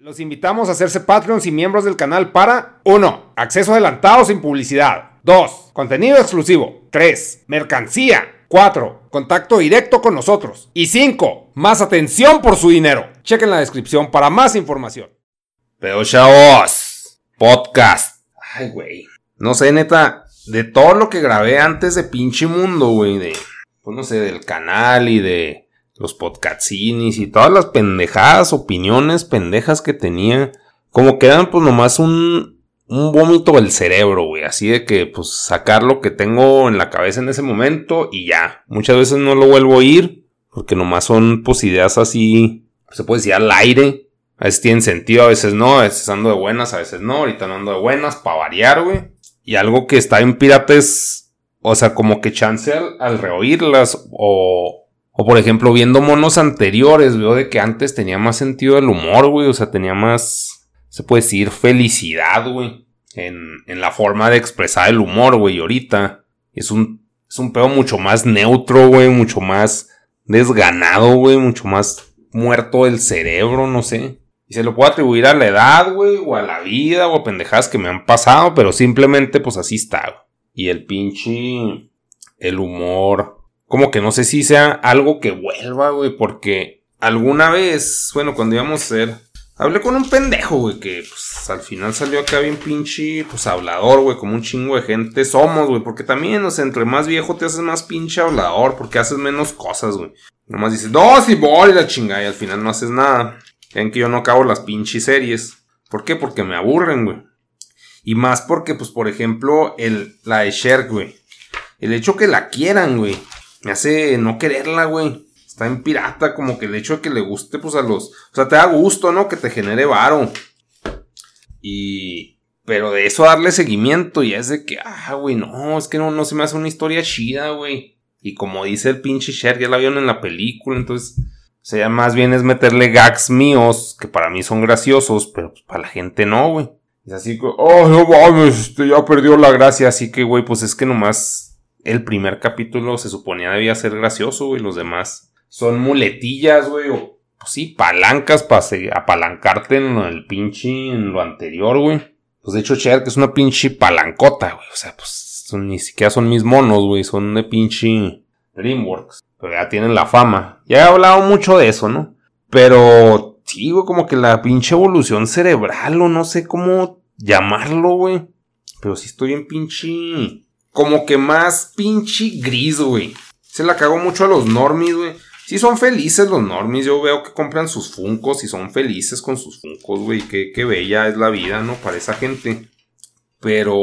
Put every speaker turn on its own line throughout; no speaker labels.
Los invitamos a hacerse Patreons y miembros del canal para 1. Acceso adelantado sin publicidad. 2. Contenido exclusivo. 3. Mercancía. 4. Contacto directo con nosotros. Y 5. Más atención por su dinero. Chequen la descripción para más información.
Pero chavos, podcast. Ay, güey. No sé, neta, de todo lo que grabé antes de pinche mundo, güey, de, pues no sé, del canal y de los podcastinis y todas las pendejadas, opiniones pendejas que tenía, como quedan pues nomás un, un vómito del cerebro, güey, así de que pues sacar lo que tengo en la cabeza en ese momento y ya. Muchas veces no lo vuelvo a oír, porque nomás son pues ideas así, se puede decir al aire. A veces tienen sentido, a veces no, a veces ando de buenas, a veces no, ahorita ando de buenas, para variar, güey. Y algo que está en pirates, o sea, como que chance al, al reoírlas o, o por ejemplo, viendo monos anteriores, veo de que antes tenía más sentido el humor, güey. O sea, tenía más, se puede decir, felicidad, güey. En, en la forma de expresar el humor, güey. Y ahorita es un, es un pedo mucho más neutro, güey. Mucho más desganado, güey. Mucho más muerto el cerebro, no sé. Y se lo puedo atribuir a la edad, güey. O a la vida, o a pendejadas que me han pasado. Pero simplemente, pues así está. Y el pinche... El humor como que no sé si sea algo que vuelva, güey, porque alguna vez, bueno, cuando íbamos a ser, hablé con un pendejo, güey, que pues al final salió acá bien pinche, pues hablador, güey, como un chingo de gente somos, güey, porque también, o sea, entre más viejo te haces más pinche hablador, porque haces menos cosas, güey. Nomás dices, no, sí, voy, la chingada, y al final no haces nada. Ven que yo no acabo las pinches series. ¿Por qué? Porque me aburren, güey. Y más porque, pues, por ejemplo, el, la de Sherk, güey. El hecho que la quieran, güey me hace no quererla, güey. Está en pirata, como que el hecho de que le guste, pues a los. O sea, te da gusto, ¿no? Que te genere varo. Y. Pero de eso darle seguimiento, y es de que, ah, güey, no, es que no, no se me hace una historia chida, güey. Y como dice el pinche Cher, ya la vieron en la película, entonces. O sea, más bien es meterle gags míos, que para mí son graciosos, pero pues, para la gente no, güey. Es así que, oh, no mames, este ya perdió la gracia, así que, güey, pues es que nomás el primer capítulo se suponía debía ser gracioso, güey. Los demás son muletillas, güey. O, pues sí, palancas para apalancarte en el pinche, en lo anterior, güey. Pues de hecho, Cher, que es una pinche palancota, güey. O sea, pues ni siquiera son mis monos, güey. Son de pinche DreamWorks. Pero ya tienen la fama. Ya he hablado mucho de eso, ¿no? Pero sí, güey, como que la pinche evolución cerebral o no sé cómo llamarlo, güey. Pero sí estoy en pinche como que más pinche gris, güey. Se la cago mucho a los normies, güey. Sí son felices los normies, yo veo que compran sus funcos y son felices con sus funcos, güey. Qué, qué bella es la vida, ¿no? Para esa gente. Pero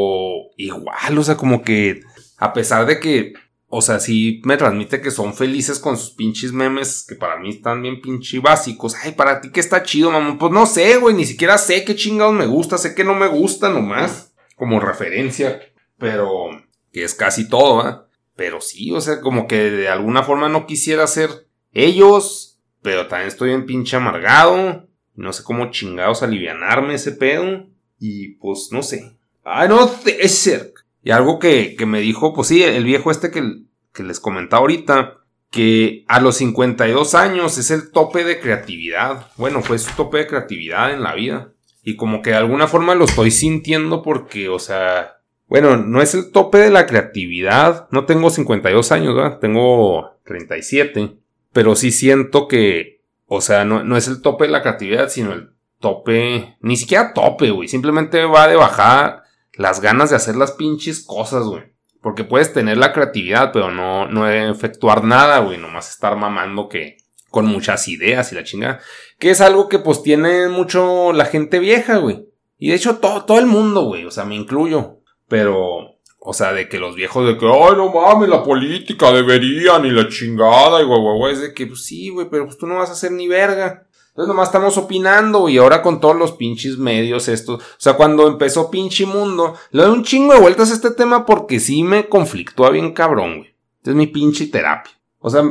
igual, o sea, como que a pesar de que, o sea, sí me transmite que son felices con sus pinches memes, que para mí están bien pinche básicos. Ay, para ti que está chido, mamá. Pues no sé, güey, ni siquiera sé qué chingados me gusta, sé que no me gusta nomás, como referencia. Pero que es casi todo, ¿eh? Pero sí, o sea, como que de alguna forma no quisiera ser ellos, pero también estoy en pinche amargado. No sé cómo chingados alivianarme ese pedo. Y pues no sé. Ay, no, ser. Y algo que, que me dijo, pues sí, el viejo este que, que les comentaba ahorita, que a los 52 años es el tope de creatividad. Bueno, fue su tope de creatividad en la vida. Y como que de alguna forma lo estoy sintiendo porque, o sea, bueno, no es el tope de la creatividad. No tengo 52 años, ¿verdad? Tengo 37. Pero sí siento que, o sea, no, no es el tope de la creatividad, sino el tope, ni siquiera tope, güey. Simplemente va de bajar las ganas de hacer las pinches cosas, güey. Porque puedes tener la creatividad, pero no, no efectuar nada, güey. Nomás estar mamando que con muchas ideas y la chingada. Que es algo que pues tiene mucho la gente vieja, güey. Y de hecho todo, todo el mundo, güey. O sea, me incluyo. Pero, o sea, de que los viejos de que, ay, no mames, la política deberían y la chingada y guay, es de que, pues sí, güey, pero pues tú no vas a hacer ni verga. Entonces nomás estamos opinando y ahora con todos los pinches medios estos. O sea, cuando empezó pinche mundo, le doy un chingo de vueltas a este tema porque sí me conflictúa bien cabrón, güey. Es mi pinche terapia. O sea,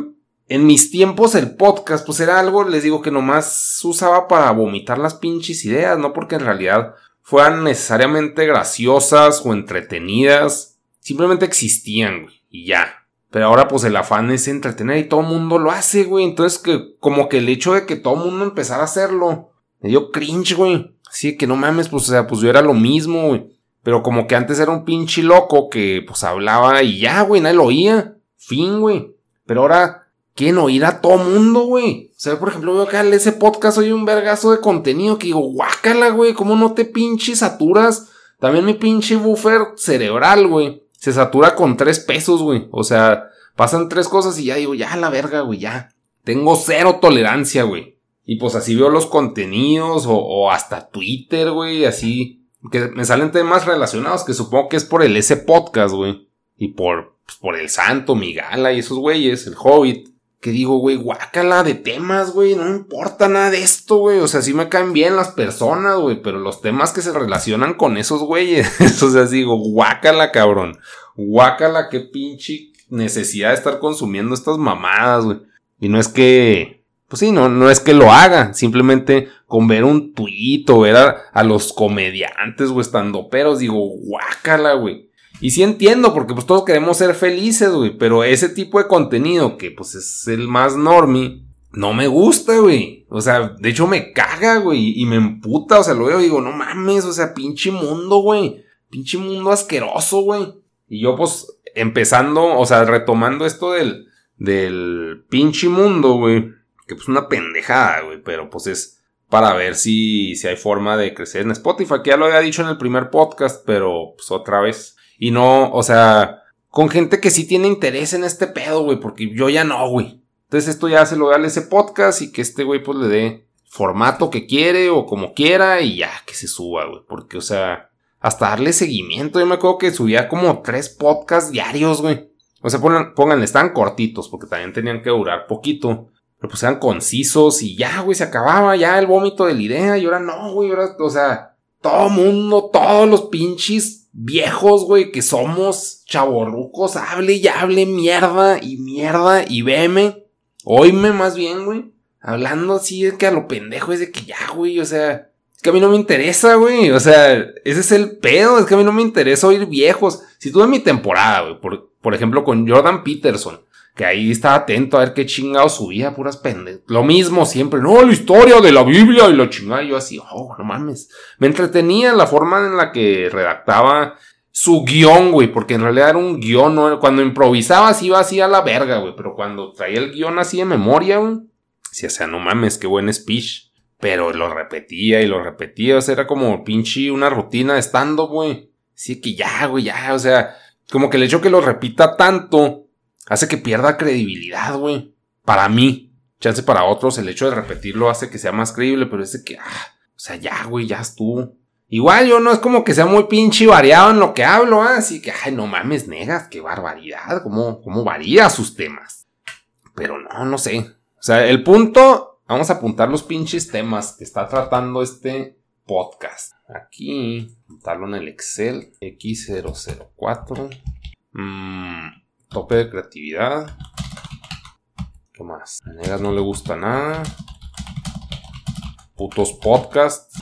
en mis tiempos el podcast pues era algo, les digo que nomás usaba para vomitar las pinches ideas, no porque en realidad fueran necesariamente graciosas o entretenidas. Simplemente existían, güey. Y ya. Pero ahora pues el afán es entretener y todo el mundo lo hace, güey. Entonces que como que el hecho de que todo el mundo empezara a hacerlo Me dio cringe, güey. Así que no mames, pues, o sea, pues yo era lo mismo, güey. Pero como que antes era un pinche loco que, pues, hablaba y ya, güey, nadie lo oía. Fin, güey. Pero ahora quieren oír a todo mundo, güey. O sea, por ejemplo, veo acá en ese podcast hoy un vergazo de contenido que digo, guácala, güey, ¿cómo no te pinches saturas? También mi pinche buffer cerebral, güey. Se satura con tres pesos, güey. O sea, pasan tres cosas y ya digo, ya la verga, güey, ya. Tengo cero tolerancia, güey. Y pues así veo los contenidos o, hasta Twitter, güey, así. Que me salen temas relacionados, que supongo que es por el ese podcast, güey. Y por, pues, por el Santo, Migala y esos güeyes, el Hobbit. Que digo, güey, guácala de temas, güey, no importa nada de esto, güey. O sea, sí me caen bien las personas, güey, pero los temas que se relacionan con esos güeyes. o sea, digo, guácala, cabrón. Guácala, qué pinche necesidad de estar consumiendo estas mamadas, güey. Y no es que, pues sí, no, no es que lo haga, simplemente con ver un tuit o ver a, los comediantes o estandoperos, digo, guácala, güey. Y sí entiendo, porque pues todos queremos ser felices, güey, pero ese tipo de contenido que pues es el más normie, no me gusta, güey. O sea, de hecho me caga, güey, y me emputa, o sea, lo veo y digo, no mames, o sea, pinche mundo, güey. Pinche mundo asqueroso, güey. Y yo pues empezando, o sea, retomando esto del, del pinche mundo, güey. Que pues una pendejada, güey, pero pues es para ver si, si hay forma de crecer en Spotify, que ya lo había dicho en el primer podcast, pero pues otra vez. Y no, o sea, con gente que sí tiene interés en este pedo, güey, porque yo ya no, güey. Entonces esto ya se lo da ese podcast y que este güey pues le dé formato que quiere o como quiera y ya que se suba, güey. Porque, o sea, hasta darle seguimiento. Yo me acuerdo que subía como tres podcasts diarios, güey. O sea, pongan, están cortitos, porque también tenían que durar poquito. Pero pues eran concisos y ya, güey, se acababa ya el vómito de la idea. Y ahora no, güey, ahora, o sea, todo mundo, todos los pinches viejos, güey, que somos chavorrucos, hable y hable mierda y mierda y veme. Oíme más bien, güey. Hablando así de que a lo pendejo es de que ya, güey, o sea, es que a mí no me interesa, güey. O sea, ese es el pedo, es que a mí no me interesa oír viejos. Si tuve mi temporada, güey, por, por ejemplo, con Jordan Peterson, que ahí estaba atento a ver qué chingado subía, puras pendejas. Lo mismo siempre, no, la historia de la Biblia y lo chingada. yo así, oh, no mames. Me entretenía la forma en la que redactaba su guion, güey, porque en realidad era un guion, ¿no? Cuando improvisaba así iba así a la verga, güey, pero cuando traía el guion así de memoria, güey, sí, o sea, no mames, qué buen speech. Pero lo repetía y lo repetía, o sea, era como pinche una rutina de stand-up, güey. Así que ya, güey, ya, o sea, como que el hecho que lo repita tanto hace que pierda credibilidad, güey. Para mí. Chance para otros, el hecho de repetirlo hace que sea más creíble, pero es de que, ah, o sea, ya, güey, ya estuvo. Igual yo no es como que sea muy pinche variado en lo que hablo, ¿eh? así que, ay, no mames, negas, qué barbaridad, cómo, cómo varía sus temas. Pero no, no sé. O sea, el punto, vamos a apuntar los pinches temas que está tratando este podcast. Aquí, apuntarlo en el Excel, X004. Mm, tope de creatividad. ¿Qué más? A no le gusta nada. Putos podcasts.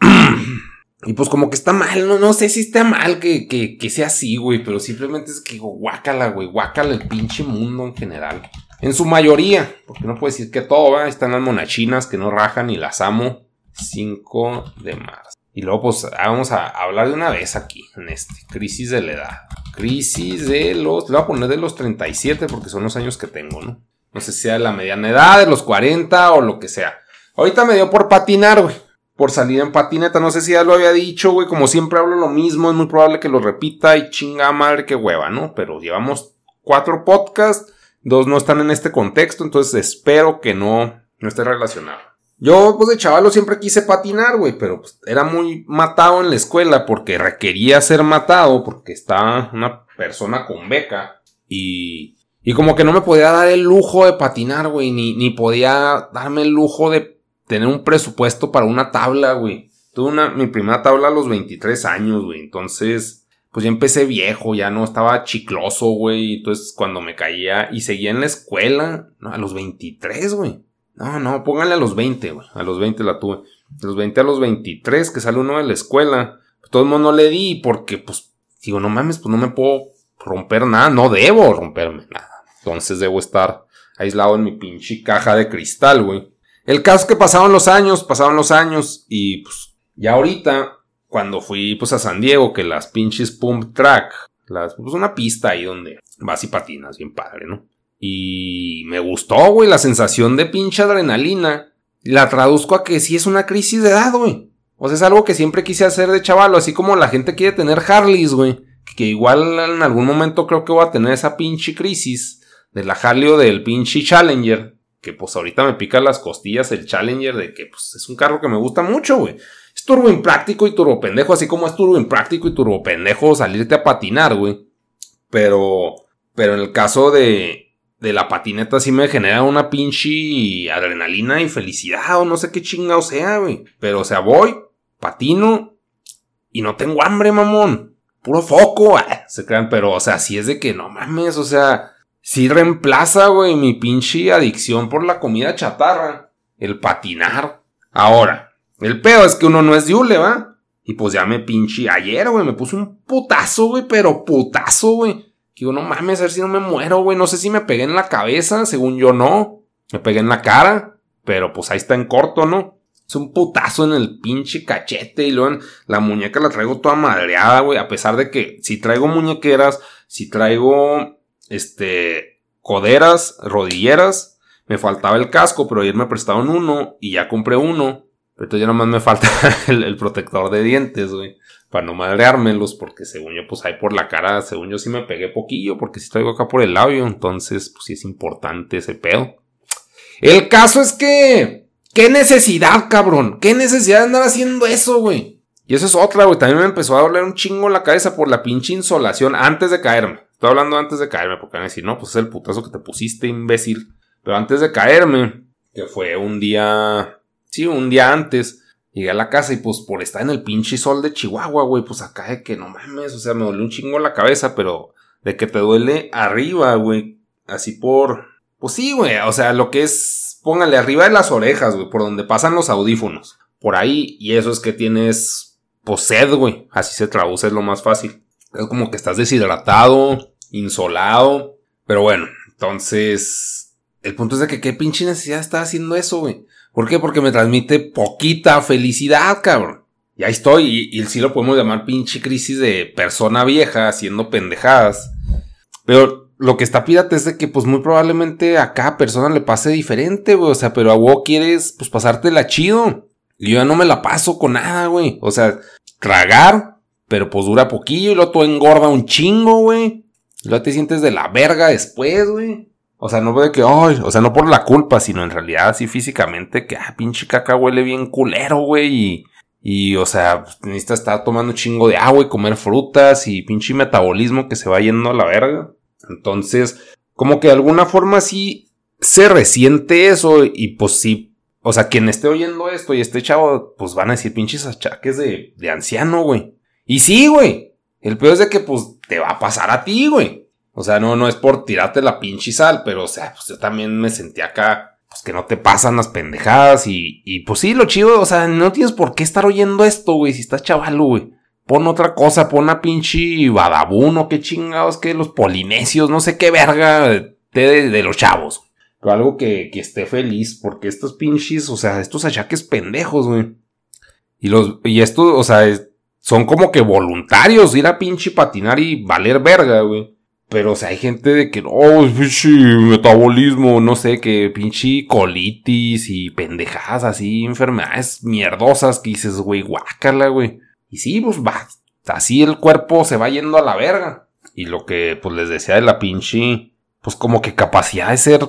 y pues como que está mal, no, no sé si está mal que, que, sea así, güey, pero simplemente es que guácala, güey, guácala el pinche mundo en general. En su mayoría, porque no puedo decir que todo, ¿va? Están las monachinas que no rajan y las amo. 5 de marzo. Y luego pues vamos a hablar de una vez aquí, en este, crisis de la edad. Crisis de los, le voy a poner de los 37 porque son los años que tengo, ¿no? No sé si sea de la mediana edad, de los 40 o lo que sea. Ahorita me dio por patinar, güey. Por salir en patineta, no sé si ya lo había dicho, güey. Como siempre hablo lo mismo, es muy probable que lo repita y chinga madre que hueva, ¿no? Pero llevamos cuatro podcasts, dos no están en este contexto, entonces espero que no, no esté relacionado. Yo, pues de chavalo siempre quise patinar, güey, pero pues, era muy matado en la escuela porque requería ser matado porque estaba una persona con beca y, y como que no me podía dar el lujo de patinar, güey, ni, ni podía darme el lujo de tener un presupuesto para una tabla, güey. Tuve una, mi primera tabla a los 23 años, güey, entonces, pues ya empecé viejo, ya no estaba chicloso, güey, entonces cuando me caía y seguía en la escuela, no, a los 23, güey. No, no, pónganle a los 20, güey. A los 20 la tuve. De los 20 a los 23, que sale uno de la escuela. Todo el mundo no le di porque, pues, digo, no mames, pues no me puedo romper nada. No debo romperme nada. Entonces debo estar aislado en mi pinche caja de cristal, güey. El caso es que pasaron los años, pasaron los años y pues ya ahorita, cuando fui pues a San Diego, que las pinches pump track, las, pues una pista ahí donde vas y patinas, bien padre, ¿no? Y me gustó, güey, la sensación de pinche adrenalina. La traduzco a que sí es una crisis de edad, güey. O sea, es algo que siempre quise hacer de chavalo, así como la gente quiere tener Harleys, güey. Que igual en algún momento creo que voy a tener esa pinche crisis de la Harley o del pinche Challenger. Que pues ahorita me pica las costillas el Challenger de que pues es un carro que me gusta mucho, güey. Es turbo impráctico y turbo pendejo, así como es turbo impráctico y turbo pendejo salirte a patinar, güey. Pero, pero en el caso de, de la patineta sí me genera una pinche adrenalina y felicidad o no sé qué chingado sea, güey. Pero o sea, voy, patino y no tengo hambre, mamón. Puro foco, ah, se crean, pero o sea, si es de que no mames, o sea, si reemplaza, güey, mi pinche adicción por la comida chatarra. El patinar. Ahora, el pedo es que uno no es de ¿va? Y pues ya me pinche ayer, güey, me puse un putazo, güey, pero putazo, güey. Que yo no mames, a ver si no me muero, güey. No sé si me pegué en la cabeza, según yo no. Me pegué en la cara, pero pues ahí está en corto, ¿no? Es un putazo en el pinche cachete y luego la muñeca la traigo toda madreada, güey. A pesar de que si traigo muñequeras, si traigo este, coderas, rodilleras. Me faltaba el casco, pero ayer me prestaron uno y ya compré uno. Pero entonces ya nomás me falta el, protector de dientes, güey. Para no madreármelos, porque según yo, pues ahí por la cara, según yo sí me pegué poquillo, porque si traigo acá por el labio, entonces, pues sí es importante ese pedo. El caso es que. ¿Qué necesidad, cabrón? ¿Qué necesidad de andar haciendo eso, güey? Y eso es otra, güey. También me empezó a doler un chingo la cabeza por la pinche insolación antes de caerme. Estoy hablando antes de caerme, porque van a decir, no, pues es el putazo que te pusiste, imbécil. Pero antes de caerme, que fue un día, sí, un día antes, llegué a la casa y pues por estar en el pinche sol de Chihuahua, güey, pues acá de que no mames, o sea, me duele un chingo la cabeza, pero de que te duele arriba, güey, así por, pues sí, güey, o sea, lo que es, póngale arriba de las orejas, güey, por donde pasan los audífonos, por ahí, y eso es que tienes, pues sed, güey, así se traduce, es lo más fácil. Es como que estás deshidratado, insolado. Pero bueno, entonces. El punto es de que qué pinche necesidad está haciendo eso, güey. ¿Por qué? Porque me transmite poquita felicidad, cabrón. Y ahí estoy, y, sí lo podemos llamar pinche crisis de persona vieja haciendo pendejadas. Pero lo que está pírate es de que, pues muy probablemente a cada persona le pase diferente, güey. O sea, pero a vos quieres, pues pasártela chido. Y yo ya no me la paso con nada, güey. O sea, tragar, pero pues dura poquillo y lo todo engorda un chingo, güey. Luego te sientes de la verga después, güey. O sea, no de que, ay, o sea, no por la culpa, sino en realidad así físicamente que, ah, pinche caca huele bien culero, güey. Y, y, o sea, pues, necesitas estar tomando chingo de agua y comer frutas y pinche metabolismo que se va yendo a la verga. Entonces, como que de alguna forma sí se resiente eso y pues sí. O sea, quien esté oyendo esto y esté chavo, pues van a decir pinches achaques de, de anciano, güey. Y sí, güey. El peor es de que, pues, te va a pasar a ti, güey. O sea, no, no es por tirarte la pinche sal, pero, o sea, pues yo también me sentí acá, pues que no te pasan las pendejadas y, y pues sí, lo chido, o sea, no tienes por qué estar oyendo esto, güey, si estás chavalo, güey. Pon otra cosa, pon una pinche badabuno, qué chingados, que los polinesios, no sé qué verga de, de, los chavos. Algo que, que esté feliz, porque estos pinches, o sea, estos achaques pendejos, güey. Y los, y esto, o sea, son como que voluntarios ir a pinche patinar y valer verga, güey. Pero, o sea, hay gente de que, no, pinche metabolismo, no sé, que pinche colitis y pendejadas así, enfermedades mierdosas que dices, güey, guácala, güey. Y sí, pues va, así el cuerpo se va yendo a la verga. Y lo que, pues les decía de la pinche, pues como que capacidad de ser,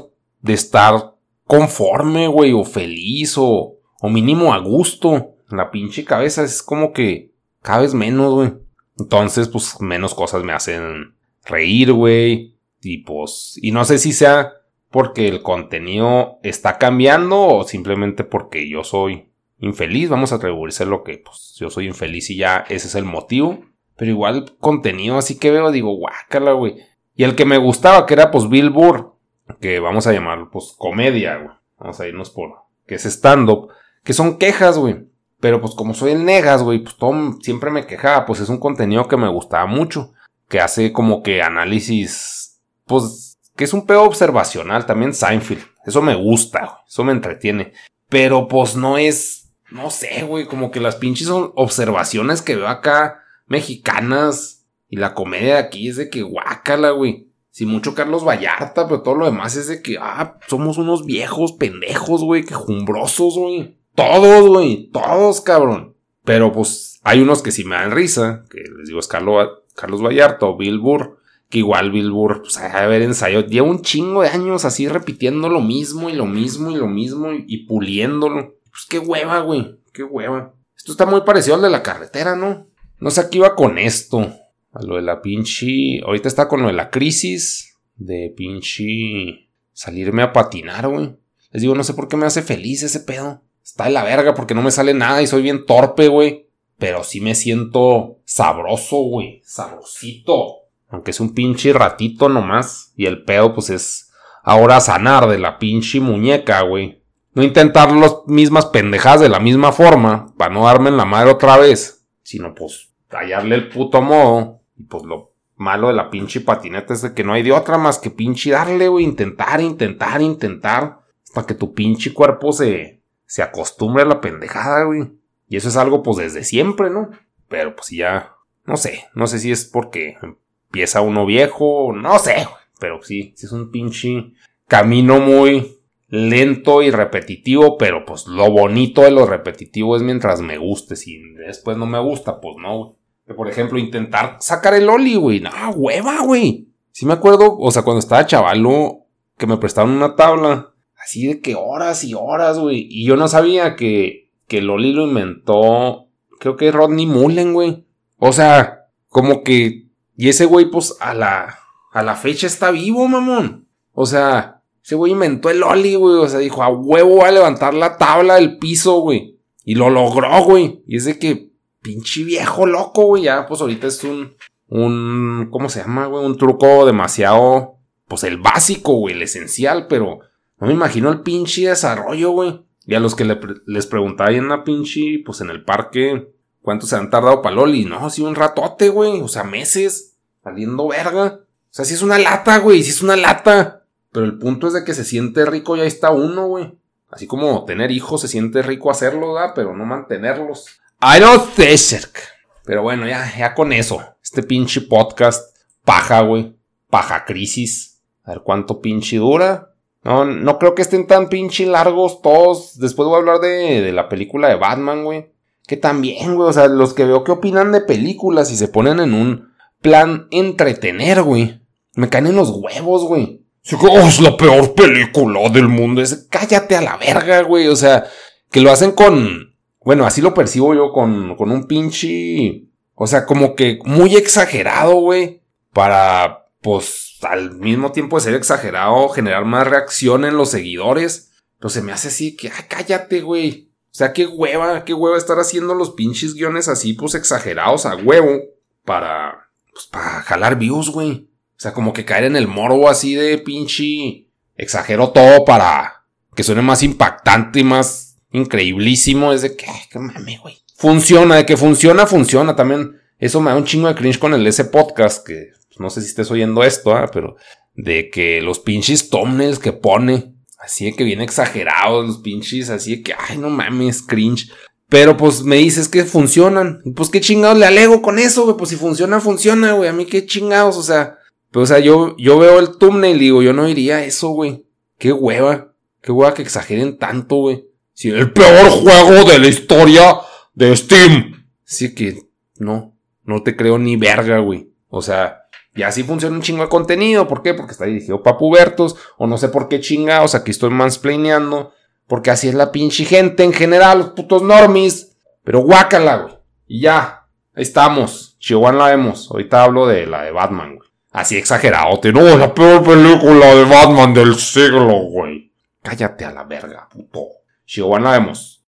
de estar conforme, güey, o feliz, o, o mínimo a gusto. La pinche cabeza es como que, cada vez menos, güey. Entonces, pues menos cosas me hacen reír, güey. Y pues, y no sé si sea porque el contenido está cambiando o simplemente porque yo soy infeliz. Vamos a atribuirse lo que, pues, yo soy infeliz y ya ese es el motivo. Pero igual contenido así que veo, digo, guácala, güey. Y el que me gustaba, que era pues Bill Burr, que vamos a llamar pues comedia, güey. Vamos a irnos por, que es stand-up, que son quejas, güey. Pero pues como soy el negas, güey, pues todo siempre me quejaba, pues es un contenido que me gustaba mucho, que hace como que análisis, pues que es un pedo observacional, también Seinfeld, eso me gusta, eso me entretiene. Pero pues no es, no sé, güey, como que las pinches observaciones que veo acá mexicanas y la comedia aquí es de que guácala, güey. Si mucho Carlos Vallarta, pero todo lo demás es de que, ah, somos unos viejos pendejos, güey, quejumbrosos, güey. Todos, güey, todos, cabrón. Pero pues hay unos que sí me dan risa, que les digo es Carlos, Carlos Vallarta Bill Burr, que igual Bill Burr, pues a ver ensayo, lleva un chingo de años así repitiendo lo mismo y lo mismo y lo mismo y, y puliéndolo. Pues qué hueva, güey, qué hueva. Esto está muy parecido al de la carretera, ¿no? No sé a qué iba con esto. A lo de la pinche. Ahorita está con lo de la crisis. De pinche. Salirme a patinar, güey. Les digo, no sé por qué me hace feliz ese pedo. Está de la verga porque no me sale nada y soy bien torpe, güey. Pero sí me siento sabroso, güey. Sabrosito. Aunque es un pinche ratito nomás. Y el pedo, pues es ahora sanar de la pinche muñeca, güey. No intentar las mismas pendejadas de la misma forma. Para no darme en la madre otra vez. Sino pues hallarle el puto modo y pues lo malo de la pinche patineta es de que no hay de otra más que pinche darle, güey. Intentar, intentar, intentar. Hasta que tu pinche cuerpo se, se acostumbre a la pendejada, güey. Y eso es algo, pues, desde siempre, ¿no? Pero pues ya. No sé. No sé si es porque empieza uno viejo. No sé, Pero sí, sí es un pinche camino muy lento y repetitivo, pero pues lo bonito de lo repetitivo es mientras me guste. Si después no me gusta, pues no, por ejemplo, intentar sacar el Oli, güey. No, hueva, güey. Sí me acuerdo, o sea, cuando estaba chavalo, que me prestaron una tabla. Así de que horas y horas, güey. Y yo no sabía que, que el Oli lo inventó, creo que Rodney Mullen, güey. O sea, como que... Y ese güey, pues, a la, a la fecha está vivo, mamón. O sea, ese güey inventó el Oli, güey. O sea, dijo, a huevo a levantar la tabla del piso, güey. Y lo logró, güey. Y es de que pinche viejo loco, güey. Ya, pues ahorita es un, un, ¿cómo se llama, güey? Un truco demasiado, pues el básico, güey, el esencial, pero no me imagino el pinche desarrollo, güey. Y a los que les preguntaba ahí en la pinche, pues en el parque, ¿cuánto se han tardado para Loli? No, sí, un ratote, güey. O sea, meses, saliendo verga. O sea, si es una lata, güey, si es una lata. Pero el punto es de que se siente rico, ya está uno, güey. Así como tener hijos se siente rico hacerlo, ¿verdad? Pero no mantenerlos. I don't think. Pero bueno, ya, ya con eso. Este pinche podcast, paja, güey. Paja crisis. A ver cuánto pinche dura. No, no creo que estén tan pinche largos todos. Después voy a hablar de, de la película de Batman, güey. Que también, güey. O sea, los que veo que opinan de películas y se ponen en un plan entretener, güey. Me caen en los huevos, güey. Oh, es la peor película del mundo. Es, cállate a la verga, güey. O sea, que lo hacen con bueno, así lo percibo yo con, con un pinche. O sea, como que muy exagerado, güey. Para, pues, al mismo tiempo de ser exagerado, generar más reacción en los seguidores. Pero se me hace así que, ay, cállate, güey. O sea, qué hueva, qué hueva estar haciendo los pinches guiones así, pues exagerados a huevo. Para, pues, para jalar views, güey. O sea, como que caer en el morbo así de pinche. Exagero todo para que suene más impactante y más increíblísimo. Es de que, que mame, güey. Funciona, de que funciona, funciona. También eso me da un chingo de cringe con el ese podcast, que pues, no sé si estés oyendo esto, ¿ah? pero de que los pinches thumbnails que pone, así de que viene exagerados, los pinches, así de que, ay, no mames, cringe. Pero pues me dices que funcionan. Pues qué chingados le alego con eso, güey. Pues si funciona, funciona, güey. A mí qué chingados, o sea. Pero, o sea, yo, yo veo el thumbnail y digo, yo no diría eso, güey. Qué hueva. Qué hueva que exageren tanto, güey. Sí, el peor juego de la historia de Steam. Sí que no, no te creo ni verga, güey. O sea, y así funciona un chingo de contenido. ¿Por qué? Porque está dirigido para pubertos. O no sé por qué chingados. Aquí estoy mansplaineando. Porque así es la pinche gente en general, los putos normis. Pero guácala, güey. Y ya. Ahí estamos. Chihuahua la vemos. Ahorita hablo de la de Batman, güey. Así exagerado. No, la peor película de Batman del siglo, güey. Cállate a la verga, puto. Chihuahua vemos.